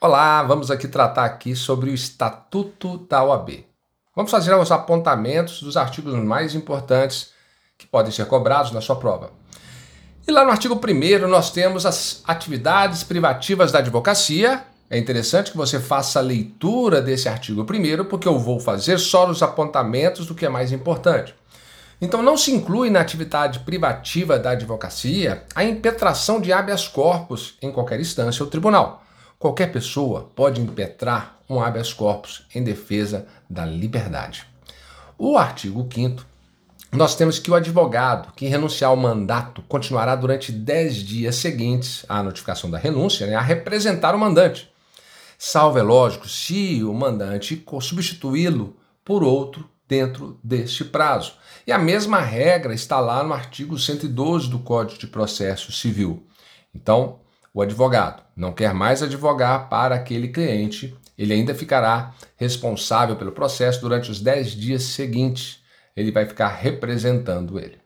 Olá, vamos aqui tratar aqui sobre o Estatuto da OAB. Vamos fazer os apontamentos dos artigos mais importantes que podem ser cobrados na sua prova. E lá no artigo 1 nós temos as atividades privativas da advocacia. É interessante que você faça a leitura desse artigo 1 porque eu vou fazer só os apontamentos do que é mais importante. Então não se inclui na atividade privativa da advocacia a impetração de habeas corpus em qualquer instância ou tribunal. Qualquer pessoa pode impetrar um habeas corpus em defesa da liberdade. O artigo 5 nós temos que o advogado que renunciar ao mandato continuará durante 10 dias seguintes à notificação da renúncia né, a representar o mandante. Salvo, é lógico, se o mandante substituí-lo por outro dentro deste prazo. E a mesma regra está lá no artigo 112 do Código de Processo Civil. Então, o advogado não quer mais advogar para aquele cliente, ele ainda ficará responsável pelo processo durante os 10 dias seguintes. Ele vai ficar representando ele.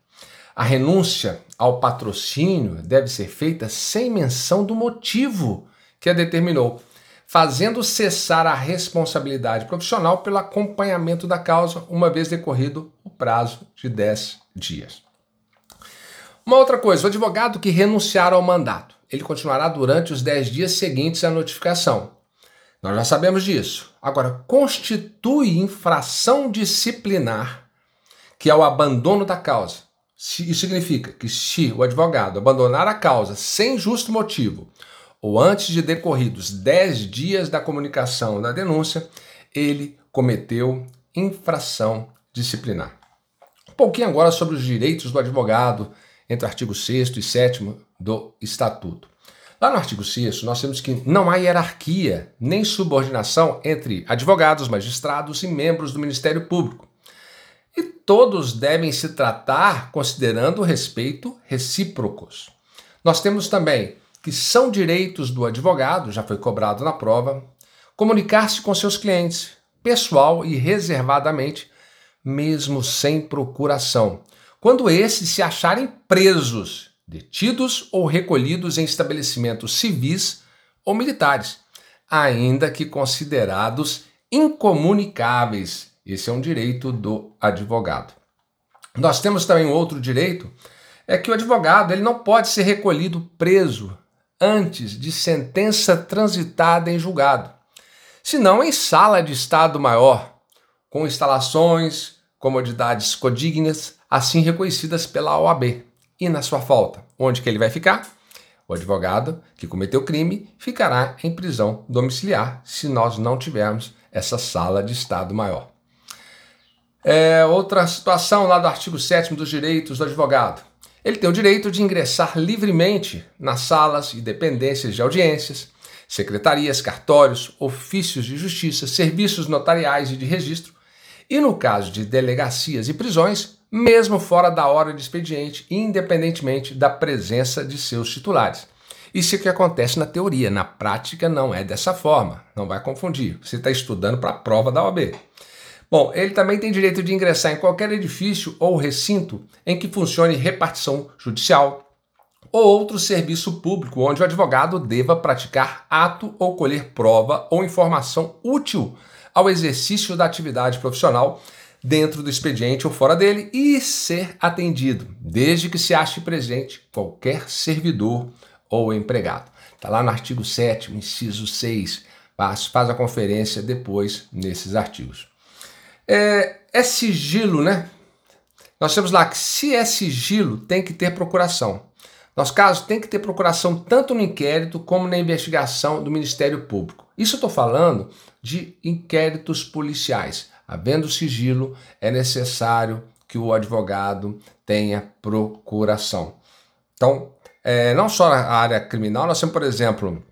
A renúncia ao patrocínio deve ser feita sem menção do motivo que a determinou, fazendo cessar a responsabilidade profissional pelo acompanhamento da causa, uma vez decorrido o prazo de 10 dias. Uma outra coisa, o advogado que renunciar ao mandato ele continuará durante os 10 dias seguintes à notificação. Nós já sabemos disso. Agora, constitui infração disciplinar, que é o abandono da causa. Isso significa que se o advogado abandonar a causa sem justo motivo ou antes de decorridos 10 dias da comunicação da denúncia, ele cometeu infração disciplinar. Um pouquinho agora sobre os direitos do advogado entre o artigo 6 e 7 do Estatuto. Lá no artigo 6 nós temos que não há hierarquia nem subordinação entre advogados, magistrados e membros do Ministério Público. E todos devem se tratar considerando respeito recíprocos. Nós temos também que são direitos do advogado, já foi cobrado na prova, comunicar-se com seus clientes, pessoal e reservadamente, mesmo sem procuração, quando esses se acharem presos detidos ou recolhidos em estabelecimentos civis ou militares, ainda que considerados incomunicáveis. Esse é um direito do advogado. Nós temos também um outro direito, é que o advogado ele não pode ser recolhido preso antes de sentença transitada em julgado, senão em sala de estado maior, com instalações, comodidades codignas, assim reconhecidas pela OAB e na sua falta. Onde que ele vai ficar? O advogado que cometeu o crime ficará em prisão domiciliar se nós não tivermos essa sala de Estado maior. É, outra situação lá do artigo 7 dos direitos do advogado. Ele tem o direito de ingressar livremente nas salas e dependências de audiências, secretarias, cartórios, ofícios de justiça, serviços notariais e de registro, e no caso de delegacias e prisões, mesmo fora da hora de expediente, independentemente da presença de seus titulares. Isso é o que acontece na teoria, na prática não é dessa forma, não vai confundir. Você está estudando para a prova da OAB. Bom, ele também tem direito de ingressar em qualquer edifício ou recinto em que funcione repartição judicial ou outro serviço público onde o advogado deva praticar ato ou colher prova ou informação útil ao exercício da atividade profissional dentro do expediente ou fora dele e ser atendido, desde que se ache presente qualquer servidor ou empregado. Está lá no artigo 7, inciso 6. Faz, faz a conferência depois nesses artigos. É, é sigilo, né? Nós temos lá que se é sigilo, tem que ter procuração. Nosso caso, tem que ter procuração tanto no inquérito como na investigação do Ministério Público. Isso eu estou falando de inquéritos policiais. Havendo sigilo, é necessário que o advogado tenha procuração. Então, é, não só na área criminal, nós temos, por exemplo,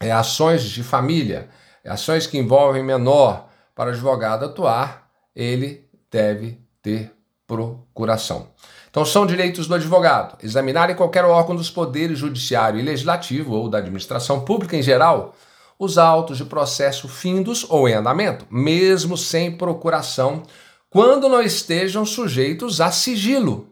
é, ações de família, ações que envolvem menor. Para o advogado atuar, ele deve ter procuração. Então, são direitos do advogado examinar em qualquer órgão dos poderes judiciário e legislativo ou da administração pública em geral os autos de processo findos ou em andamento, mesmo sem procuração, quando não estejam sujeitos a sigilo,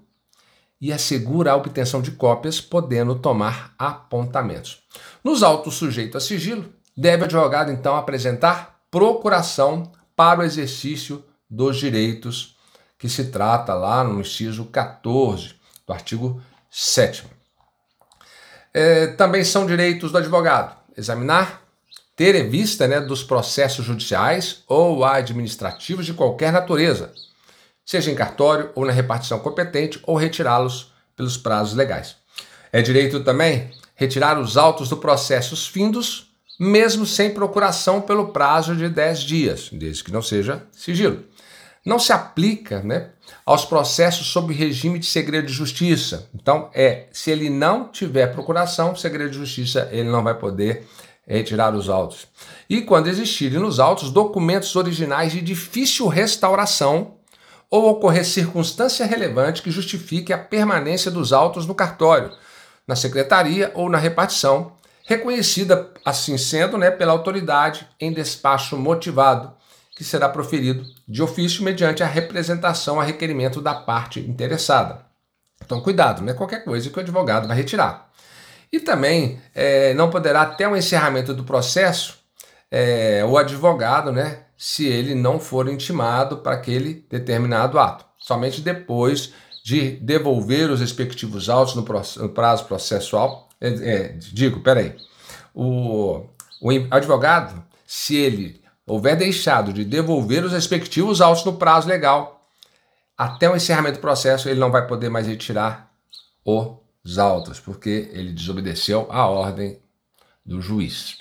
e assegura a obtenção de cópias, podendo tomar apontamentos. Nos autos sujeitos a sigilo, deve o advogado então apresentar procuração para o exercício dos direitos que se trata lá no inciso 14 do artigo 7 é, também são direitos do advogado. Examinar, ter vista né, dos processos judiciais ou administrativos de qualquer natureza, seja em cartório ou na repartição competente, ou retirá-los pelos prazos legais. É direito também retirar os autos do processos findos, mesmo sem procuração pelo prazo de 10 dias, desde que não seja sigilo. Não se aplica né, aos processos sob regime de segredo de justiça. Então, é, se ele não tiver procuração, segredo de justiça, ele não vai poder retirar os autos. E quando existirem nos autos documentos originais de difícil restauração ou ocorrer circunstância relevante que justifique a permanência dos autos no cartório, na secretaria ou na repartição, reconhecida assim sendo né, pela autoridade em despacho motivado, que será proferido de ofício mediante a representação a requerimento da parte interessada. Então, cuidado, não é qualquer coisa que o advogado vai retirar. E também é, não poderá, até o encerramento do processo, é, o advogado, né, se ele não for intimado para aquele determinado ato. Somente depois de devolver os respectivos autos no, prazo processual. É, é, digo, peraí. O, o advogado, se ele houver deixado de devolver os respectivos autos no prazo legal, até o encerramento do processo, ele não vai poder mais retirar os autos, porque ele desobedeceu a ordem do juiz.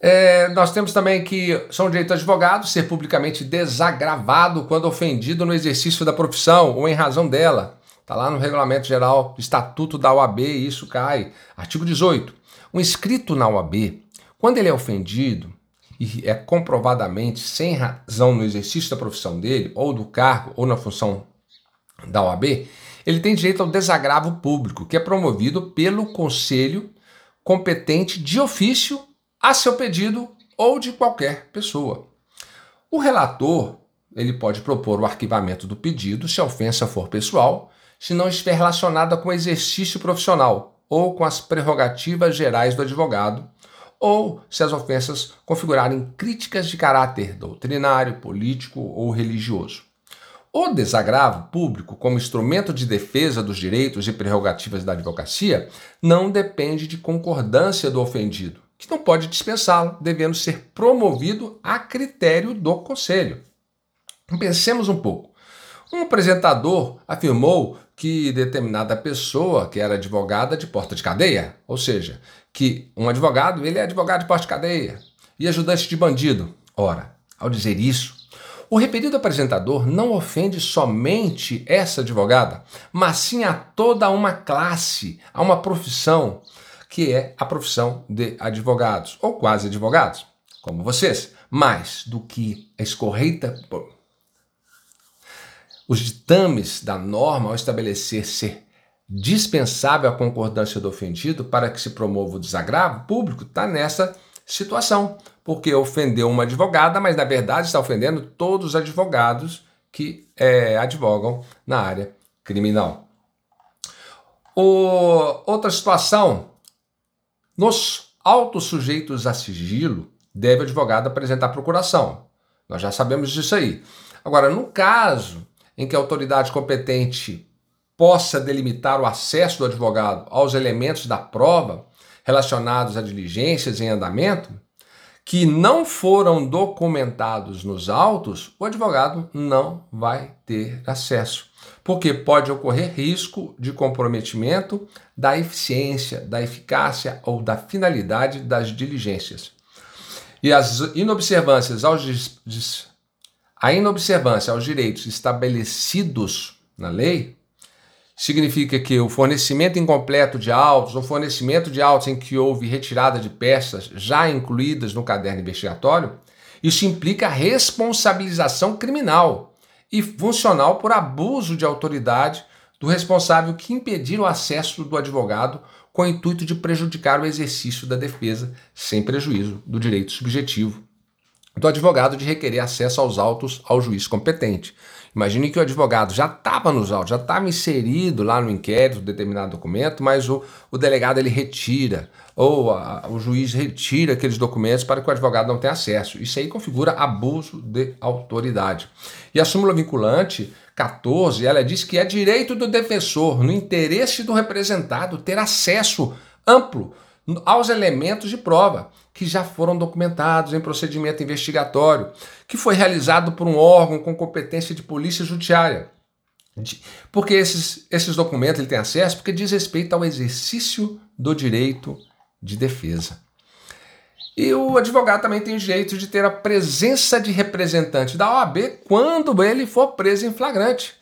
É, nós temos também que são direito do advogado ser publicamente desagravado quando ofendido no exercício da profissão ou em razão dela. Está lá no Regulamento Geral do Estatuto da OAB e isso cai. Artigo 18. Um inscrito na OAB, quando ele é ofendido, e é comprovadamente sem razão no exercício da profissão dele, ou do cargo, ou na função da OAB, ele tem direito ao desagravo público, que é promovido pelo conselho competente de ofício a seu pedido ou de qualquer pessoa. O relator ele pode propor o arquivamento do pedido se a ofensa for pessoal, se não estiver relacionada com o exercício profissional ou com as prerrogativas gerais do advogado, ou se as ofensas configurarem críticas de caráter doutrinário, político ou religioso. O desagravo público, como instrumento de defesa dos direitos e prerrogativas da advocacia, não depende de concordância do ofendido, que não pode dispensá-lo, devendo ser promovido a critério do conselho. Pensemos um pouco. Um apresentador afirmou que determinada pessoa, que era advogada de porta de cadeia, ou seja, que um advogado, ele é advogado de porta de cadeia e ajudante de bandido. Ora, ao dizer isso, o referido apresentador não ofende somente essa advogada, mas sim a toda uma classe, a uma profissão, que é a profissão de advogados, ou quase advogados, como vocês. Mais do que a escorreita os ditames da norma, ao estabelecer ser dispensável a concordância do ofendido para que se promova o desagravo público, está nessa situação, porque ofendeu uma advogada, mas na verdade está ofendendo todos os advogados que é, advogam na área criminal. O, outra situação, nos autos sujeitos a sigilo, deve o advogado apresentar procuração. Nós já sabemos disso aí. Agora, no caso em que a autoridade competente possa delimitar o acesso do advogado aos elementos da prova relacionados a diligências em andamento que não foram documentados nos autos, o advogado não vai ter acesso, porque pode ocorrer risco de comprometimento da eficiência, da eficácia ou da finalidade das diligências. E as inobservâncias aos a inobservância aos direitos estabelecidos na lei significa que o fornecimento incompleto de autos ou fornecimento de autos em que houve retirada de peças já incluídas no caderno investigatório, isso implica responsabilização criminal e funcional por abuso de autoridade do responsável que impedir o acesso do advogado com o intuito de prejudicar o exercício da defesa sem prejuízo do direito subjetivo do advogado de requerer acesso aos autos ao juiz competente. Imagine que o advogado já estava nos autos, já estava inserido lá no inquérito, determinado documento, mas o, o delegado ele retira, ou a, o juiz retira aqueles documentos para que o advogado não tenha acesso. Isso aí configura abuso de autoridade. E a súmula vinculante 14, ela diz que é direito do defensor, no interesse do representado, ter acesso amplo aos elementos de prova que já foram documentados em procedimento investigatório, que foi realizado por um órgão com competência de polícia judiciária. Porque esses, esses documentos ele tem acesso porque diz respeito ao exercício do direito de defesa. E o advogado também tem direito de ter a presença de representante da OAB quando ele for preso em flagrante,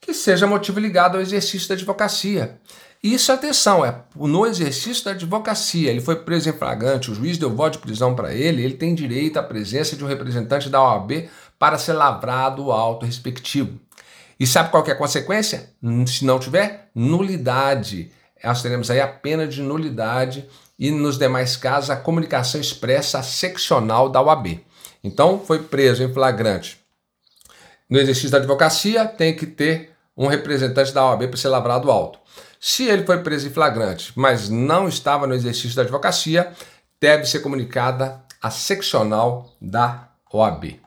que seja motivo ligado ao exercício da advocacia. Isso, atenção, é no exercício da advocacia. Ele foi preso em flagrante, o juiz deu voto de prisão para ele, ele tem direito à presença de um representante da OAB para ser lavrado o auto respectivo. E sabe qual é a consequência? Se não tiver, nulidade. Nós teremos aí a pena de nulidade e, nos demais casos, a comunicação expressa seccional da OAB. Então, foi preso em flagrante. No exercício da advocacia, tem que ter um representante da OAB para ser lavrado o auto. Se ele foi preso em flagrante, mas não estava no exercício da advocacia, deve ser comunicada a seccional da OAB.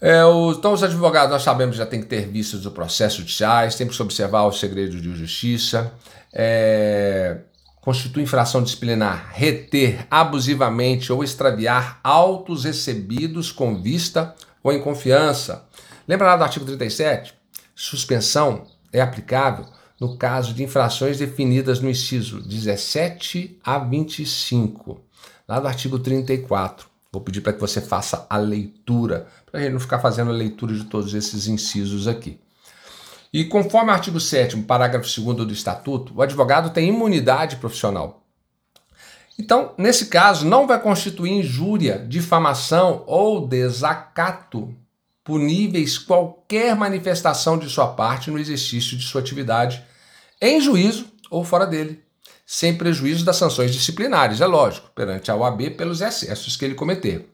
É, o, então, os advogados, nós sabemos, já tem que ter vistos do processo judiciais, tem que observar os segredos de justiça, é, constitui infração disciplinar reter abusivamente ou extraviar autos recebidos com vista ou em confiança. Lembra lá do artigo 37? Suspensão é aplicável no caso de infrações definidas no inciso 17 a 25, lá do artigo 34. Vou pedir para que você faça a leitura, para a gente não ficar fazendo a leitura de todos esses incisos aqui. E conforme o artigo 7, parágrafo 2 do Estatuto, o advogado tem imunidade profissional. Então, nesse caso, não vai constituir injúria, difamação ou desacato puníveis qualquer manifestação de sua parte no exercício de sua atividade em juízo ou fora dele, sem prejuízo das sanções disciplinares, é lógico, perante a OAB pelos excessos que ele cometer.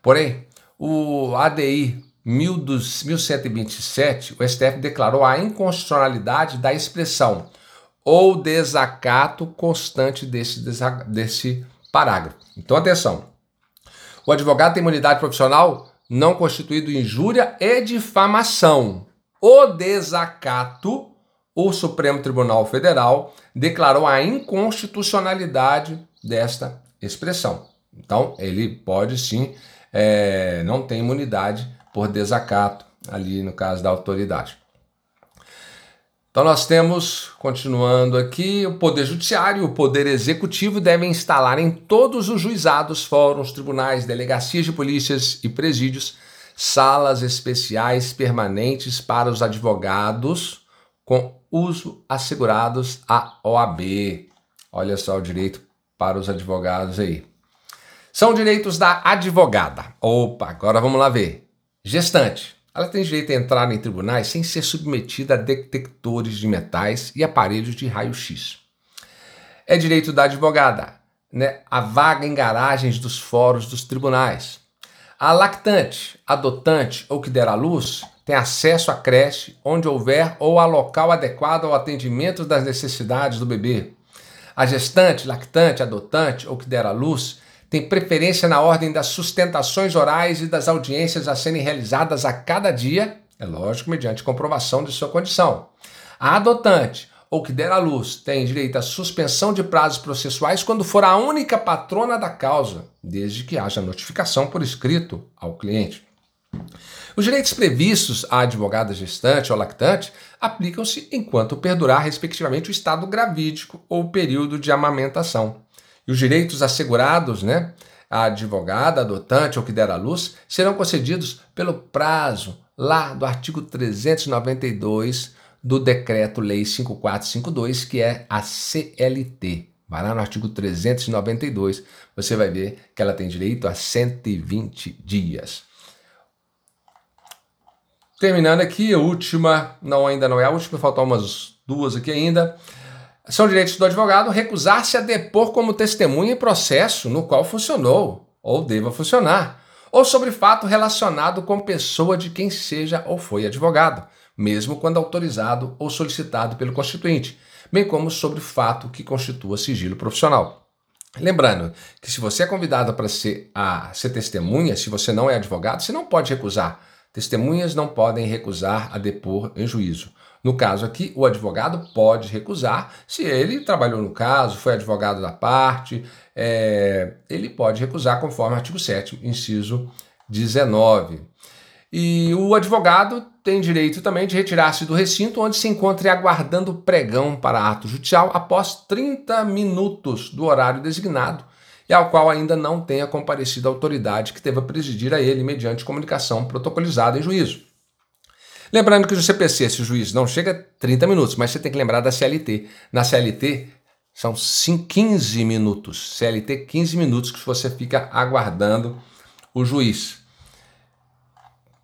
Porém, o ADI 1127, o STF declarou a inconstitucionalidade da expressão ou desacato constante desse, desse parágrafo. Então, atenção. O advogado tem imunidade profissional não constituído injúria e difamação. O desacato o Supremo Tribunal Federal declarou a inconstitucionalidade desta expressão. Então, ele pode sim, é, não tem imunidade por desacato, ali no caso da autoridade. Então, nós temos, continuando aqui, o Poder Judiciário e o Poder Executivo devem instalar em todos os juizados, fóruns, tribunais, delegacias de polícias e presídios salas especiais permanentes para os advogados com uso assegurados à OAB. Olha só o direito para os advogados aí. São direitos da advogada. Opa, agora vamos lá ver. Gestante. Ela tem direito a entrar em tribunais sem ser submetida a detectores de metais e aparelhos de raio-x. É direito da advogada, né? A vaga em garagens dos fóruns dos tribunais. A lactante, adotante ou que der à luz tem acesso à creche onde houver ou a local adequado ao atendimento das necessidades do bebê. A gestante, lactante, adotante ou que der à luz tem preferência na ordem das sustentações orais e das audiências a serem realizadas a cada dia, é lógico, mediante comprovação de sua condição. A adotante ou que der à luz tem direito à suspensão de prazos processuais quando for a única patrona da causa, desde que haja notificação por escrito ao cliente. Os direitos previstos à advogada gestante ou lactante aplicam-se enquanto perdurar, respectivamente, o estado gravídico ou o período de amamentação. E os direitos assegurados, né, à advogada, adotante ou que der à luz, serão concedidos pelo prazo lá do artigo 392 do Decreto-Lei 5452, que é a CLT. Vai lá no artigo 392, você vai ver que ela tem direito a 120 dias. Terminando aqui, a última, não ainda não é a última, faltam umas duas aqui ainda. São direitos do advogado recusar-se a depor como testemunha em processo no qual funcionou ou deva funcionar, ou sobre fato relacionado com pessoa de quem seja ou foi advogado, mesmo quando autorizado ou solicitado pelo constituinte, bem como sobre fato que constitua sigilo profissional. Lembrando que se você é convidado para ser, a ser testemunha, se você não é advogado, você não pode recusar. Testemunhas não podem recusar a depor em juízo. No caso aqui, o advogado pode recusar se ele trabalhou no caso, foi advogado da parte, é, ele pode recusar conforme artigo 7, inciso 19. E o advogado tem direito também de retirar-se do recinto onde se encontre aguardando pregão para ato judicial após 30 minutos do horário designado e ao qual ainda não tenha comparecido a autoridade que deva presidir a ele mediante comunicação protocolizada em juízo. Lembrando que no CPC, se o juiz não chega a 30 minutos, mas você tem que lembrar da CLT. Na CLT, são 15 minutos. CLT, 15 minutos que você fica aguardando o juiz.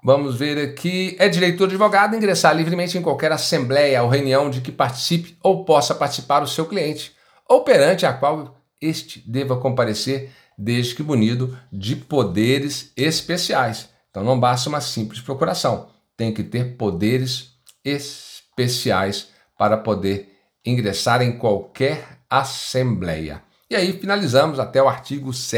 Vamos ver aqui. É direito do advogado ingressar livremente em qualquer assembleia ou reunião de que participe ou possa participar o seu cliente, ou perante a qual este deva comparecer, desde que munido de poderes especiais. Então não basta uma simples procuração, tem que ter poderes especiais para poder ingressar em qualquer assembleia. E aí finalizamos até o artigo 7